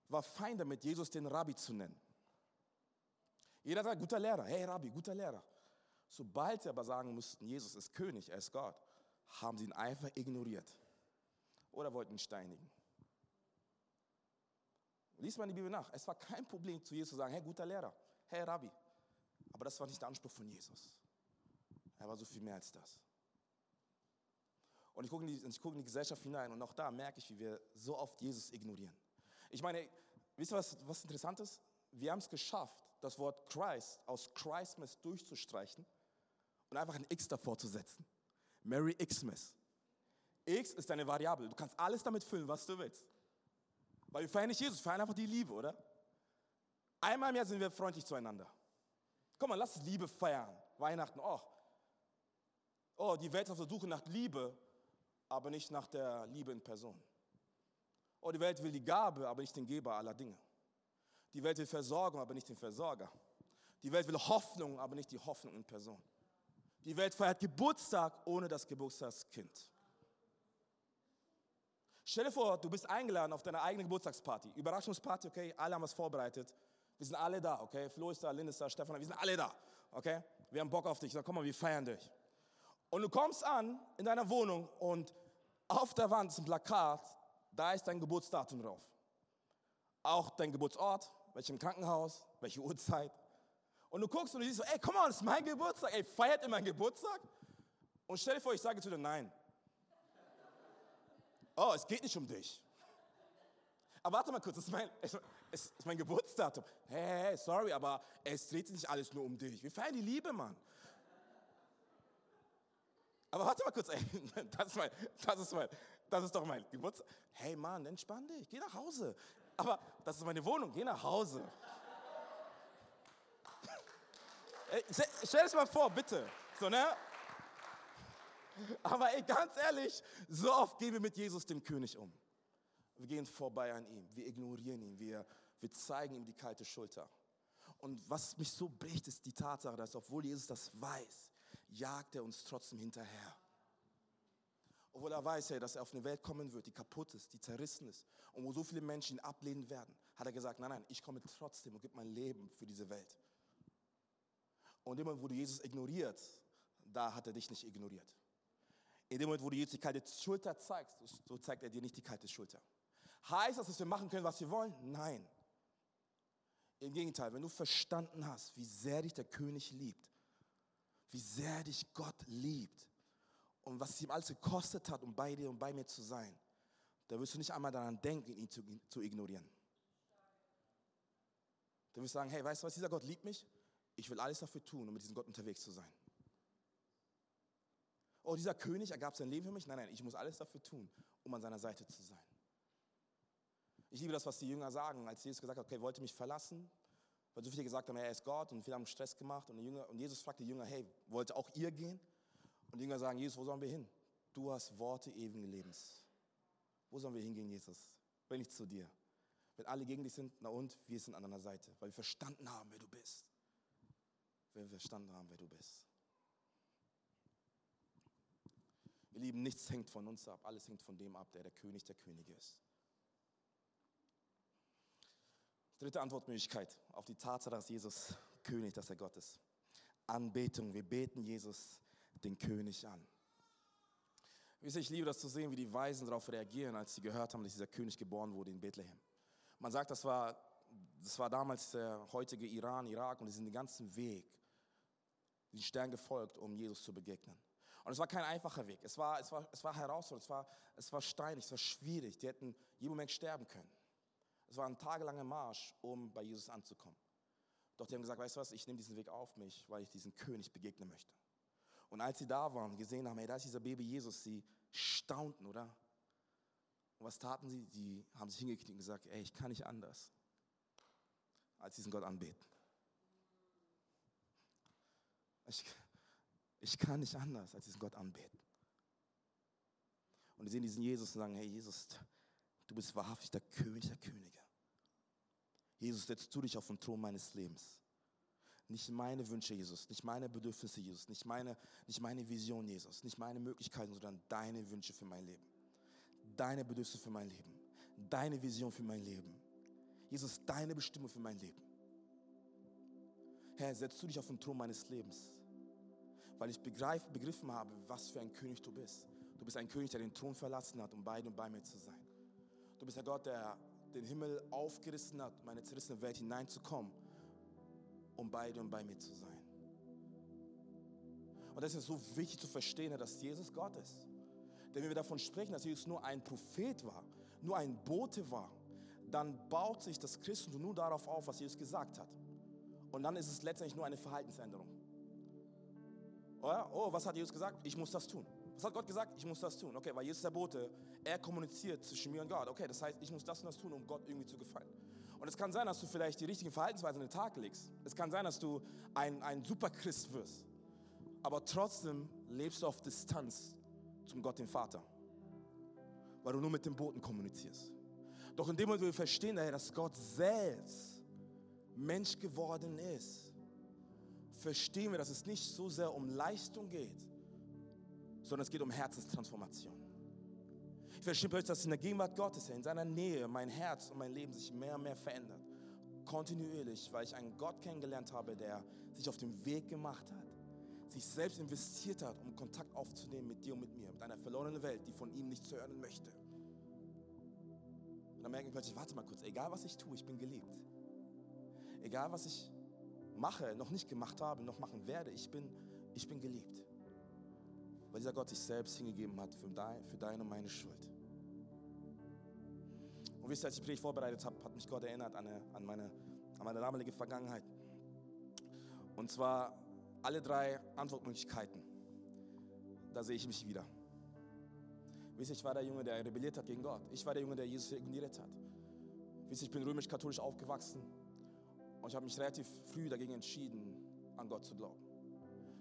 war fein damit, Jesus den Rabbi zu nennen. Jeder sagt, guter Lehrer, hey Rabbi, guter Lehrer. Sobald sie aber sagen mussten, Jesus ist König, er ist Gott, haben sie ihn einfach ignoriert oder wollten ihn steinigen. Lies mal die Bibel nach. Es war kein Problem zu Jesus zu sagen, hey guter Lehrer, hey Rabbi. Aber das war nicht der Anspruch von Jesus. Er war so viel mehr als das. Und ich gucke in, die, gucke in die Gesellschaft hinein und auch da merke ich, wie wir so oft Jesus ignorieren. Ich meine, wisst ihr, was, was interessant ist? Wir haben es geschafft, das Wort Christ aus Christmas durchzustreichen und einfach ein X davor zu setzen. Merry Xmas. X ist eine Variable. Du kannst alles damit füllen, was du willst. Weil wir feiern nicht Jesus, wir feiern einfach die Liebe, oder? Einmal im Jahr sind wir freundlich zueinander. Komm mal, lass Liebe feiern. Weihnachten, oh. Oh, die Welt ist auf der Suche nach Liebe, aber nicht nach der Liebe in Person. Oh, die Welt will die Gabe, aber nicht den Geber aller Dinge. Die Welt will Versorgung, aber nicht den Versorger. Die Welt will Hoffnung, aber nicht die Hoffnung in Person. Die Welt feiert Geburtstag ohne das Geburtstagskind. Stell dir vor, du bist eingeladen auf deine eigene Geburtstagsparty. Überraschungsparty, okay? Alle haben was vorbereitet. Wir sind alle da, okay? Flo ist da, Lynn ist da, Stefan, wir sind alle da, okay? Wir haben Bock auf dich. Sag, komm mal, wir feiern dich. Und du kommst an in deiner Wohnung und auf der Wand ist ein Plakat, da ist dein Geburtsdatum drauf. Auch dein Geburtsort, welchem Krankenhaus, welche Uhrzeit. Und du guckst und du siehst so, ey, komm mal, das ist mein Geburtstag. Ey, feiert ihr meinen Geburtstag? Und stell dir vor, ich sage zu dir, nein. Oh, es geht nicht um dich. Aber warte mal kurz, das ist mein, es ist mein Geburtsdatum. Hey, hey, sorry, aber es dreht sich nicht alles nur um dich. Wir feiern die Liebe, Mann. Aber warte mal kurz, ey, das ist, mein, das, ist mein, das ist doch mein Geburtstag. Hey Mann, entspann dich, geh nach Hause. Aber das ist meine Wohnung, geh nach Hause. ey, stell das mal vor, bitte. So, ne? Aber ey, ganz ehrlich, so oft gehen wir mit Jesus, dem König, um. Wir gehen vorbei an ihm, wir ignorieren ihn, wir, wir zeigen ihm die kalte Schulter. Und was mich so bricht, ist die Tatsache, dass obwohl Jesus das weiß, jagt er uns trotzdem hinterher. Obwohl er weiß, dass er auf eine Welt kommen wird, die kaputt ist, die zerrissen ist und wo so viele Menschen ihn ablehnen werden, hat er gesagt, nein, nein, ich komme trotzdem und gebe mein Leben für diese Welt. Und immer, wo du Jesus ignorierst, da hat er dich nicht ignoriert. In dem Moment, wo du Jesus die kalte Schulter zeigst, so zeigt er dir nicht die kalte Schulter. Heißt das, dass wir machen können, was wir wollen? Nein. Im Gegenteil, wenn du verstanden hast, wie sehr dich der König liebt, wie sehr dich Gott liebt und was es ihm alles gekostet hat, um bei dir und bei mir zu sein, da wirst du nicht einmal daran denken, ihn zu, zu ignorieren. Du wirst sagen, hey, weißt du was, dieser Gott liebt mich, ich will alles dafür tun, um mit diesem Gott unterwegs zu sein. Oh, dieser König ergab sein Leben für mich. Nein, nein, ich muss alles dafür tun, um an seiner Seite zu sein. Ich liebe das, was die Jünger sagen, als Jesus gesagt hat, okay, wollt ihr mich verlassen? Weil so viele gesagt haben, er ist Gott und viele haben Stress gemacht. Und, Jünger, und Jesus fragt die Jünger, hey, wollt auch ihr gehen? Und die Jünger sagen, Jesus, wo sollen wir hin? Du hast Worte ewigen Lebens. Wo sollen wir hingehen, Jesus? Wenn nicht zu dir. Wenn alle gegen dich sind, na und, wir sind an deiner Seite, weil wir verstanden haben, wer du bist. Weil wir verstanden haben, wer du bist. Wir lieben, nichts hängt von uns ab, alles hängt von dem ab, der der König der Könige ist. Dritte Antwortmöglichkeit auf die Tatsache, dass Jesus König, dass er Gott ist. Anbetung. Wir beten Jesus, den König, an. Ich liebe das zu sehen, wie die Weisen darauf reagieren, als sie gehört haben, dass dieser König geboren wurde in Bethlehem. Man sagt, das war, das war damals der heutige Iran, Irak und sie sind den ganzen Weg, den Stern gefolgt, um Jesus zu begegnen. Und es war kein einfacher Weg. Es war, es war, es war herausfordernd, es war, es war steinig, es war schwierig. Die hätten jeden Moment sterben können. Es war ein tagelanger Marsch, um bei Jesus anzukommen. Doch die haben gesagt, weißt du was, ich nehme diesen Weg auf mich, weil ich diesem König begegnen möchte. Und als sie da waren, gesehen haben, hey, da ist dieser Baby Jesus, sie staunten, oder? Und was taten sie? Sie haben sich hingekniet und gesagt, ey, ich kann nicht anders, als diesen Gott anbeten. Ich, ich kann nicht anders, als diesen Gott anbeten. Und sie sehen diesen Jesus und sagen, hey Jesus, du bist wahrhaftig der König der Könige. Jesus, setzt du dich auf den Thron meines Lebens. Nicht meine Wünsche, Jesus, nicht meine Bedürfnisse, Jesus, nicht meine, nicht meine Vision, Jesus, nicht meine Möglichkeiten, sondern deine Wünsche für mein Leben. Deine Bedürfnisse für mein Leben. Deine Vision für mein Leben. Jesus, deine Bestimmung für mein Leben. Herr, setzt du dich auf den Thron meines Lebens weil ich begreif, begriffen habe, was für ein König du bist. Du bist ein König, der den Thron verlassen hat, um bei dir und bei mir zu sein. Du bist der Gott, der den Himmel aufgerissen hat, um in meine zerrissene Welt hineinzukommen, um bei dir und bei mir zu sein. Und das ist so wichtig zu verstehen, dass Jesus Gott ist. Denn wenn wir davon sprechen, dass Jesus nur ein Prophet war, nur ein Bote war, dann baut sich das Christentum nur darauf auf, was Jesus gesagt hat. Und dann ist es letztendlich nur eine Verhaltensänderung. Oh, was hat Jesus gesagt? Ich muss das tun. Was hat Gott gesagt? Ich muss das tun. Okay, weil Jesus der Bote, er kommuniziert zwischen mir und Gott. Okay, das heißt, ich muss das und das tun, um Gott irgendwie zu gefallen. Und es kann sein, dass du vielleicht die richtigen Verhaltensweisen in den Tag legst. Es kann sein, dass du ein, ein Superchrist wirst. Aber trotzdem lebst du auf Distanz zum Gott, den Vater. Weil du nur mit dem Boten kommunizierst. Doch in dem Moment, wo wir verstehen, dass Gott selbst Mensch geworden ist, verstehen wir, dass es nicht so sehr um Leistung geht, sondern es geht um Herzenstransformation. Ich verstehe plötzlich, dass in der Gegenwart Gottes, in seiner Nähe, mein Herz und mein Leben sich mehr und mehr verändert. Kontinuierlich, weil ich einen Gott kennengelernt habe, der sich auf den Weg gemacht hat, sich selbst investiert hat, um Kontakt aufzunehmen mit dir und mit mir, mit einer verlorenen Welt, die von ihm nicht zu hören möchte. Und dann merke ich plötzlich, warte mal kurz, egal was ich tue, ich bin geliebt. Egal was ich mache, noch nicht gemacht habe, noch machen werde, ich bin, ich bin geliebt. Weil dieser Gott sich selbst hingegeben hat für, dein, für deine und meine Schuld. Und wisst ihr, als ich Predigt vorbereitet habe, hat mich Gott erinnert an, eine, an, meine, an meine damalige Vergangenheit. Und zwar alle drei Antwortmöglichkeiten. Da sehe ich mich wieder. Wisst ihr, ich war der Junge, der rebelliert hat gegen Gott. Ich war der Junge, der Jesus ignoriert hat. Wisst ihr, ich bin römisch-katholisch aufgewachsen. Und ich habe mich relativ früh dagegen entschieden, an Gott zu glauben.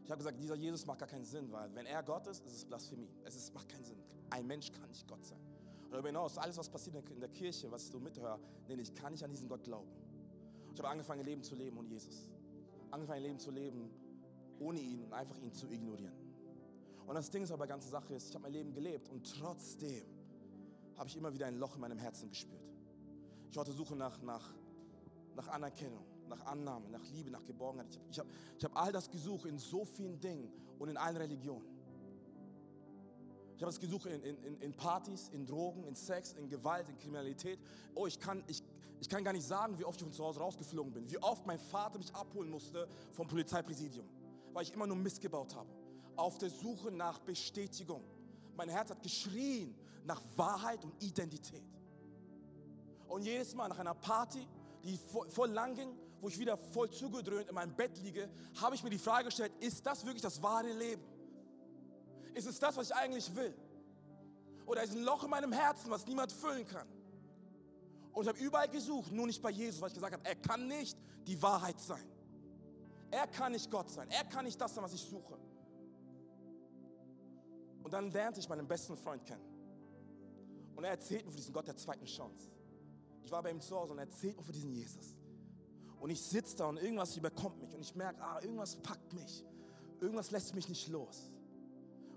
Ich habe gesagt, dieser Jesus macht gar keinen Sinn, weil wenn er Gott ist, ist es Blasphemie. Es ist, macht keinen Sinn. Ein Mensch kann nicht Gott sein. Und darüber hinaus, alles, was passiert in der Kirche, was ich so mithöre, nenne ich, kann nicht an diesen Gott glauben. Ich habe angefangen, ein Leben zu leben ohne Jesus. Angefangen, ein Leben zu leben ohne ihn und einfach ihn zu ignorieren. Und das Ding ist aber bei der ganzen Sache ist, ich habe mein Leben gelebt und trotzdem habe ich immer wieder ein Loch in meinem Herzen gespürt. Ich war auf der Suche nach, nach, nach Anerkennung nach Annahme, nach Liebe, nach Geborgenheit. Ich habe ich hab all das gesucht in so vielen Dingen und in allen Religionen. Ich habe es gesucht in, in, in Partys, in Drogen, in Sex, in Gewalt, in Kriminalität. Oh, ich kann, ich, ich kann gar nicht sagen, wie oft ich von zu Hause rausgeflogen bin. Wie oft mein Vater mich abholen musste vom Polizeipräsidium, weil ich immer nur Mist gebaut habe. Auf der Suche nach Bestätigung. Mein Herz hat geschrien nach Wahrheit und Identität. Und jedes Mal nach einer Party, die voll lang ging, wo ich wieder voll zugedröhnt in meinem Bett liege, habe ich mir die Frage gestellt, ist das wirklich das wahre Leben? Ist es das, was ich eigentlich will? Oder ist ein Loch in meinem Herzen, was niemand füllen kann? Und ich habe überall gesucht, nur nicht bei Jesus, weil ich gesagt habe, er kann nicht die Wahrheit sein. Er kann nicht Gott sein. Er kann nicht das sein, was ich suche. Und dann lernte ich meinen besten Freund kennen. Und er erzählt mir von diesem Gott der zweiten Chance. Ich war bei ihm zu Hause und er erzählt mir von diesem Jesus. Und ich sitze da und irgendwas überkommt mich und ich merke, ah, irgendwas packt mich. Irgendwas lässt mich nicht los.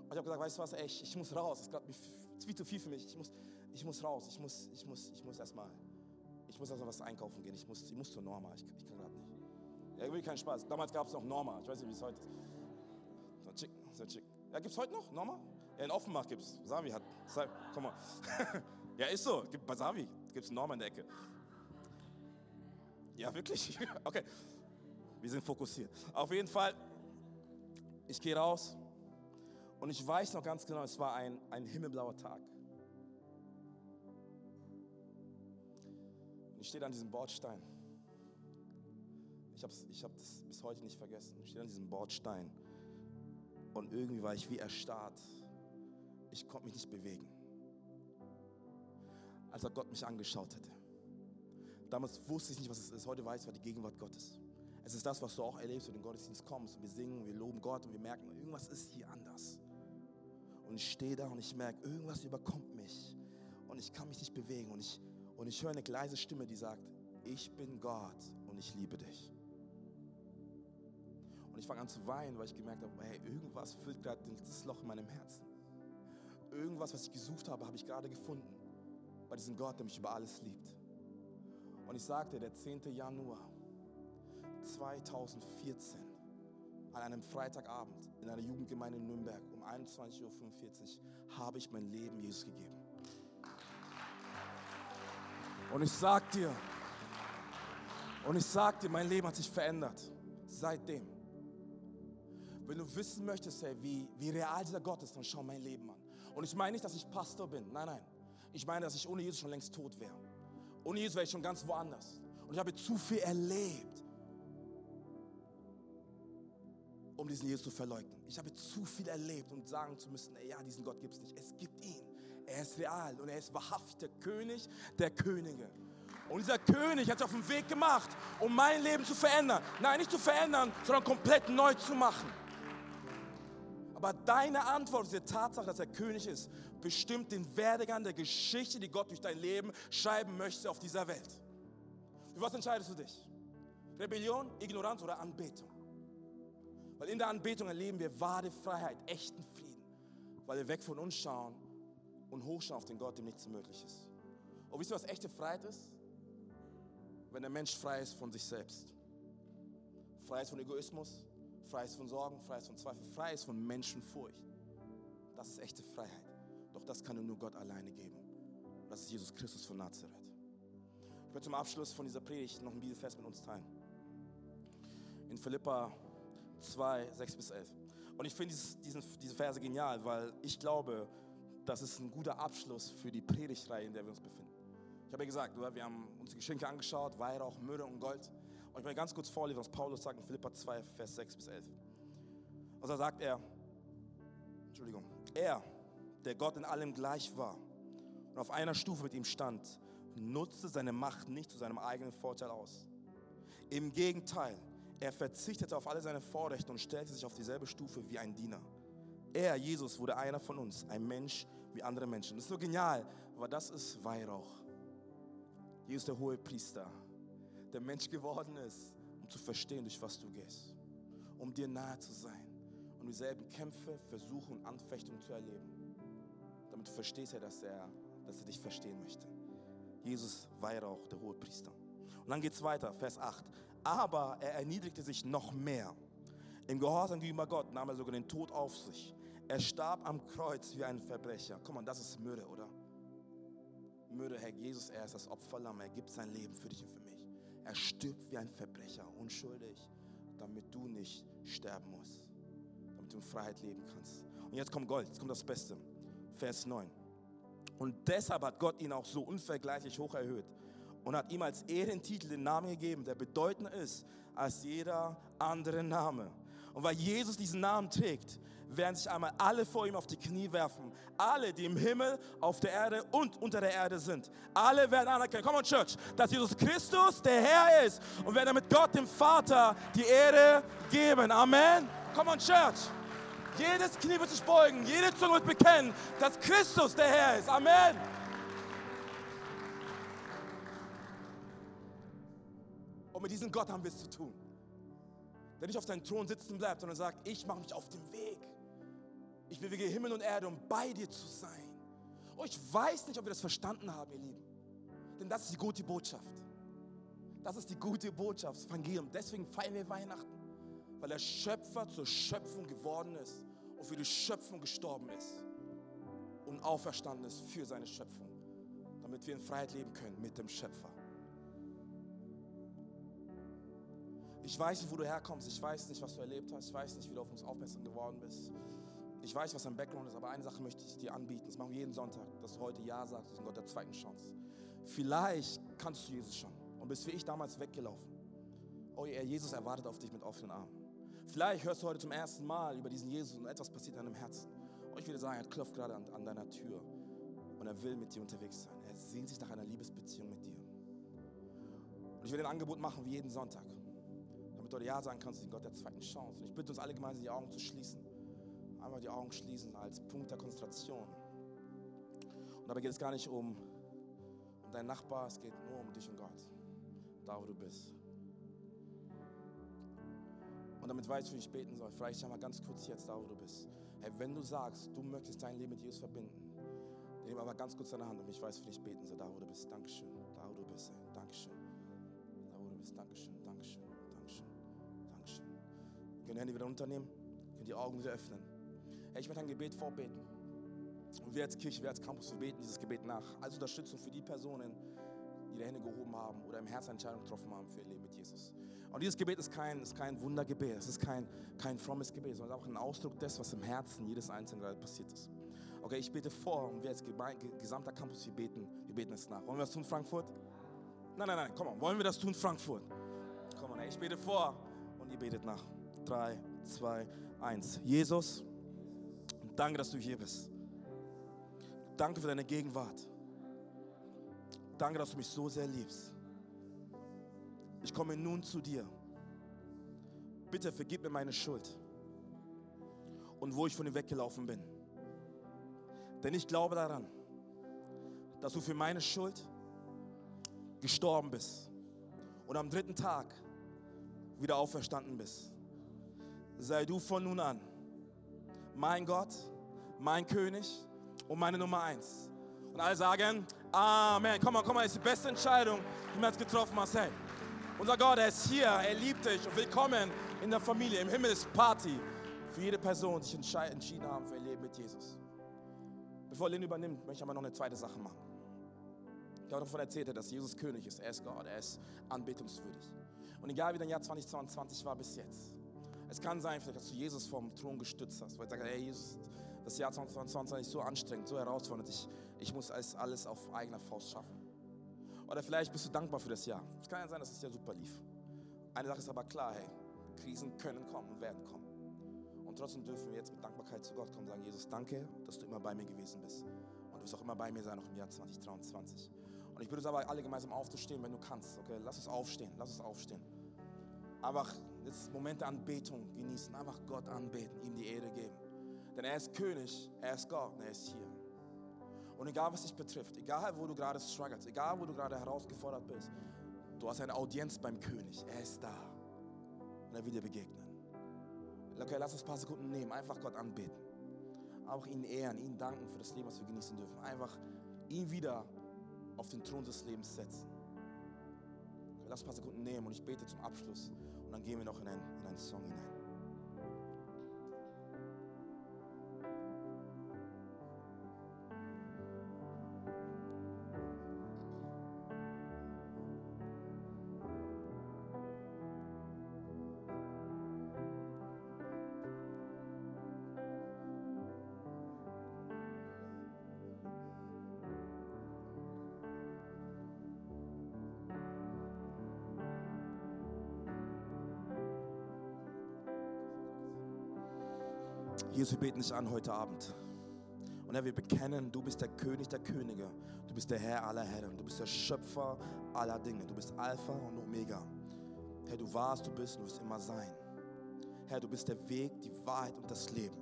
Und ich habe gesagt, weißt du was, ey, ich, ich muss raus. Es ist viel zu viel für mich. Ich muss, ich muss raus. Ich muss, ich muss, ich muss erstmal, ich muss erstmal was einkaufen gehen. Ich muss, ich muss zur Norma. Ich, ich kann gerade nicht. Ja, irgendwie keinen Spaß. Damals gab es noch Norma. Ich weiß nicht, wie es heute ist. So chick, so chick. Ja, gibt es heute noch Norma? Ja, in Offenbach gibt es. Savi hat. Komm mal. ja, ist so. Bei Savi gibt es Norma in der Ecke. Ja, wirklich? Okay. Wir sind fokussiert. Auf jeden Fall, ich gehe raus und ich weiß noch ganz genau, es war ein, ein himmelblauer Tag. Ich stehe an diesem Bordstein. Ich habe ich hab das bis heute nicht vergessen. Ich stehe an diesem Bordstein und irgendwie war ich wie erstarrt. Ich konnte mich nicht bewegen. Als ob Gott mich angeschaut hätte. Damals wusste ich nicht, was es ist. Heute weiß ich, war die Gegenwart Gottes. Es ist das, was du auch erlebst, wenn du in den Gottesdienst kommst. Und wir singen, wir loben Gott und wir merken, irgendwas ist hier anders. Und ich stehe da und ich merke, irgendwas überkommt mich. Und ich kann mich nicht bewegen. Und ich, und ich höre eine leise Stimme, die sagt, ich bin Gott und ich liebe dich. Und ich fange an zu weinen, weil ich gemerkt habe, hey, irgendwas füllt gerade das Loch in meinem Herzen. Irgendwas, was ich gesucht habe, habe ich gerade gefunden. Bei diesem Gott, der mich über alles liebt. Und ich sagte, der 10. Januar 2014, an einem Freitagabend in einer Jugendgemeinde in Nürnberg um 21.45 Uhr, habe ich mein Leben Jesus gegeben. Und ich sag dir, und ich sag dir, mein Leben hat sich verändert. Seitdem. Wenn du wissen möchtest, hey, wie, wie real dieser Gott ist, dann schau mein Leben an. Und ich meine nicht, dass ich Pastor bin. Nein, nein. Ich meine, dass ich ohne Jesus schon längst tot wäre. Ohne Jesus wäre ich schon ganz woanders. Und ich habe zu viel erlebt, um diesen Jesus zu verleugnen. Ich habe zu viel erlebt, um sagen zu müssen, ey, ja, diesen Gott gibt es nicht. Es gibt ihn. Er ist real und er ist wahrhaftig der König der Könige. Und dieser König hat sich auf den Weg gemacht, um mein Leben zu verändern. Nein, nicht zu verändern, sondern komplett neu zu machen. Aber deine Antwort auf diese Tatsache, dass er König ist, bestimmt den Werdegang der Geschichte, die Gott durch dein Leben schreiben möchte auf dieser Welt. Für was entscheidest du dich? Rebellion, Ignoranz oder Anbetung? Weil in der Anbetung erleben wir wahre Freiheit, echten Frieden, weil wir weg von uns schauen und hochschauen auf den Gott, dem nichts möglich ist. Und wisst ihr, was echte Freiheit ist? Wenn der Mensch frei ist von sich selbst. Frei ist von Egoismus, frei ist von Sorgen, frei ist von Zweifel, frei ist von Menschenfurcht. Das ist echte Freiheit. Doch das kann nur Gott alleine geben. Das ist Jesus Christus von Nazareth. Ich werde zum Abschluss von dieser Predigt noch ein Bibelvers mit uns teilen. In Philippa 2, 6 bis 11. Und ich finde diese Verse genial, weil ich glaube, das ist ein guter Abschluss für die Predigtreihe, in der wir uns befinden. Ich habe ja gesagt, wir haben uns Geschenke angeschaut, Weihrauch, Myrrhe und Gold. Und ich will ganz kurz vorlesen, was Paulus sagt in Philippa 2, Vers 6 bis 11. Und da sagt er, Entschuldigung, er, der Gott in allem gleich war und auf einer Stufe mit ihm stand, nutzte seine Macht nicht zu seinem eigenen Vorteil aus. Im Gegenteil, er verzichtete auf alle seine Vorrechte und stellte sich auf dieselbe Stufe wie ein Diener. Er, Jesus, wurde einer von uns, ein Mensch wie andere Menschen. Das ist so genial, aber das ist Weihrauch. Jesus, der hohe Priester, der Mensch geworden ist, um zu verstehen, durch was du gehst, um dir nahe zu sein und dieselben Kämpfe, Versuche und Anfechtungen zu erleben, damit du verstehst, Herr, dass er, dass er dich verstehen möchte. Jesus Weihrauch, der hohe Priester. Und dann geht es weiter, Vers 8. Aber er erniedrigte sich noch mehr. Im Gehorsam gegenüber Gott nahm er sogar den Tod auf sich. Er starb am Kreuz wie ein Verbrecher. Komm mal, das ist Mürde, oder? Mürde, Herr Jesus, er ist das Opferlamm. Er gibt sein Leben für dich und für mich. Er stirbt wie ein Verbrecher, unschuldig, damit du nicht sterben musst, damit du in Freiheit leben kannst. Und jetzt kommt Gold, jetzt kommt das Beste. Vers 9. Und deshalb hat Gott ihn auch so unvergleichlich hoch erhöht und hat ihm als Ehrentitel den Namen gegeben, der bedeutender ist als jeder andere Name. Und weil Jesus diesen Namen trägt, werden sich einmal alle vor ihm auf die Knie werfen. Alle, die im Himmel, auf der Erde und unter der Erde sind. Alle werden anerkennen, komm on Church, dass Jesus Christus der Herr ist und werden damit Gott, dem Vater, die Ehre geben. Amen. Komm on Church. Jedes Knie wird sich beugen, jede Zunge wird bekennen, dass Christus der Herr ist. Amen. Und mit diesem Gott haben wir es zu tun. Der nicht auf seinem Thron sitzen bleibt, sondern sagt, ich mache mich auf den Weg. Ich bewege Himmel und Erde, um bei dir zu sein. Oh, ich weiß nicht, ob wir das verstanden haben, ihr Lieben. Denn das ist die gute Botschaft. Das ist die gute Botschaft, das Evangelium. Deswegen feiern wir Weihnachten. Weil der Schöpfer zur Schöpfung geworden ist und für die Schöpfung gestorben ist und auferstanden ist für seine Schöpfung, damit wir in Freiheit leben können mit dem Schöpfer. Ich weiß nicht, wo du herkommst, ich weiß nicht, was du erlebt hast, ich weiß nicht, wie du auf uns aufmerksam geworden bist. Ich weiß, was dein Background ist, aber eine Sache möchte ich dir anbieten. Das machen wir jeden Sonntag, dass du heute Ja sagst zu Gott der zweiten Chance. Vielleicht kannst du Jesus schon und bist wie ich damals weggelaufen. Oh Jesus erwartet auf dich mit offenen Armen. Vielleicht hörst du heute zum ersten Mal über diesen Jesus und etwas passiert in deinem Herzen. Und ich würde sagen, er klopft gerade an, an deiner Tür und er will mit dir unterwegs sein. Er sehnt sich nach einer Liebesbeziehung mit dir. Und ich will ein Angebot machen wie jeden Sonntag, damit du heute Ja sagen kannst, Gott der zweiten Chance. Und ich bitte uns alle gemeinsam die Augen zu schließen. Einmal die Augen schließen als Punkt der Konzentration. Und dabei geht es gar nicht um, um deinen Nachbar, es geht nur um dich und Gott. Da, wo du bist. Und damit weiß ich, wie ich beten soll. Vielleicht schau mal ganz kurz jetzt da, wo du bist. Hey, wenn du sagst, du möchtest dein Leben mit Jesus verbinden, dann nimm aber ganz kurz deine Hand und ich weiß, wie ich beten soll. Da, wo du bist. Dankeschön. Da, wo du bist. Dankeschön. Da, wo du bist. Dankeschön. Könnt die Hände wieder unternehmen. Ihr könnt die Augen wieder öffnen. Hey, ich werde ein Gebet vorbeten. Und wir als Kirche, wir als Campus, wir beten dieses Gebet nach. Als Unterstützung für die Personen, die die Hände gehoben haben oder im Herzen Entscheidung getroffen haben für ihr Leben mit Jesus. Und dieses Gebet ist kein, ist kein Wundergebet, es ist kein, kein frommes Gebet, sondern auch ein Ausdruck des, was im Herzen jedes Einzelnen gerade passiert ist. Okay, ich bete vor und wir als gesamter Campus, wir beten, wir beten es nach. Wollen wir das tun, Frankfurt? Nein, nein, nein, komm on, wollen wir das tun, Frankfurt? Komm ey, ich bete vor und ihr betet nach. Drei, zwei, eins. Jesus, danke, dass du hier bist. Danke für deine Gegenwart. Danke, dass du mich so sehr liebst. Ich komme nun zu dir. Bitte vergib mir meine Schuld und wo ich von ihm weggelaufen bin. Denn ich glaube daran, dass du für meine Schuld gestorben bist und am dritten Tag wieder auferstanden bist. Sei du von nun an mein Gott, mein König und meine Nummer eins. Und alle sagen, Amen. Komm mal, komm mal, ist die beste Entscheidung, die man jetzt getroffen hat. Hey, unser Gott, er ist hier, er liebt dich und willkommen in der Familie. Im Himmel ist Party für jede Person, die sich entschieden haben für ihr Leben mit Jesus. Bevor Lynn übernimmt, möchte ich aber noch eine zweite Sache machen. Ich habe davon erzählt, dass Jesus König ist. Er ist Gott, er ist anbetungswürdig. Und egal wie dein Jahr 2022 war bis jetzt, es kann sein, vielleicht, dass du Jesus vom Thron gestützt hast, weil du sagst, hey Jesus, das Jahr 2022 ist so anstrengend, so herausfordernd, ich, ich muss alles, auf eigener Faust schaffen. Oder vielleicht bist du dankbar für das Jahr. Es kann ja sein, dass das Jahr super lief. Eine Sache ist aber klar, hey, Krisen können kommen und werden kommen. Und trotzdem dürfen wir jetzt mit Dankbarkeit zu Gott kommen und sagen, Jesus, danke, dass du immer bei mir gewesen bist. Und du wirst auch immer bei mir sein, auch im Jahr 2023. Und ich würde uns aber alle gemeinsam aufzustehen, wenn du kannst. Okay, lass uns aufstehen, lass uns aufstehen. Einfach jetzt Momente Anbetung genießen, einfach Gott anbeten, ihm die Ehre geben. Denn er ist König, er ist Gott und er ist hier. Und egal was dich betrifft, egal wo du gerade struggles, egal wo du gerade herausgefordert bist, du hast eine Audienz beim König. Er ist da. Und er will dir begegnen. Okay, lass uns ein paar Sekunden nehmen, einfach Gott anbeten. Auch ihn ehren, ihn danken für das Leben, was wir genießen dürfen. Einfach ihn wieder auf den Thron des Lebens setzen. Okay, lass ein paar Sekunden nehmen und ich bete zum Abschluss. Und dann gehen wir noch in einen, in einen Song hinein. Jesus, wir beten dich an heute Abend. Und Herr, wir bekennen, du bist der König der Könige. Du bist der Herr aller Herren. Du bist der Schöpfer aller Dinge. Du bist Alpha und Omega. Herr, du warst, du bist und du wirst immer sein. Herr, du bist der Weg, die Wahrheit und das Leben.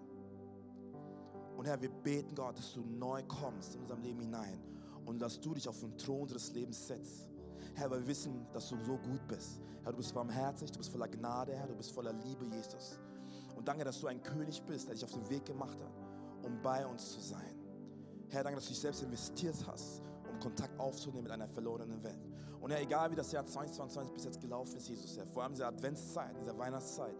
Und Herr, wir beten Gott, dass du neu kommst in unserem Leben hinein und dass du dich auf den Thron unseres Lebens setzt. Herr, wir wissen, dass du so gut bist. Herr, du bist barmherzig, du bist voller Gnade, Herr, du bist voller Liebe, Jesus. Danke, dass du ein König bist, der dich auf den Weg gemacht hat, um bei uns zu sein. Herr, danke, dass du dich selbst investiert hast, um Kontakt aufzunehmen mit einer verlorenen Welt. Und Herr, egal wie das Jahr 2022 bis jetzt gelaufen ist, Jesus, Herr, vor allem in dieser Adventszeit, in dieser Weihnachtszeit,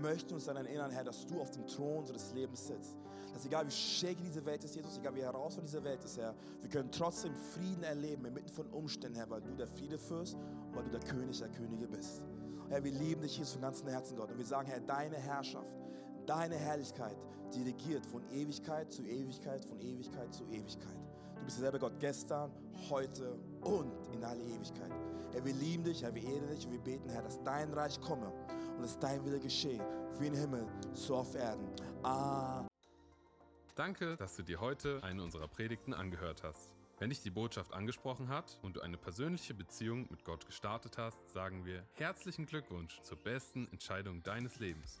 möchten uns daran erinnern, Herr, dass du auf dem Thron unseres Lebens sitzt. Dass egal wie shaky diese Welt ist, Jesus, egal wie herausfordernd diese Welt ist, Herr, wir können trotzdem Frieden erleben inmitten von Umständen, Herr, weil du der Friedefürst und weil du der König der Könige bist. Herr, wir lieben dich, Jesus, von ganzem Herzen, Gott. Und wir sagen, Herr, deine Herrschaft, deine Herrlichkeit dirigiert von Ewigkeit zu Ewigkeit, von Ewigkeit zu Ewigkeit. Du bist derselbe Gott gestern, heute und in alle Ewigkeit. Herr, wir lieben dich, Herr, wir ehren dich und wir beten, Herr, dass dein Reich komme und dass dein Wille geschehe, wie im Himmel, so auf Erden. Amen. Danke, dass du dir heute eine unserer Predigten angehört hast. Wenn dich die Botschaft angesprochen hat und du eine persönliche Beziehung mit Gott gestartet hast, sagen wir herzlichen Glückwunsch zur besten Entscheidung deines Lebens.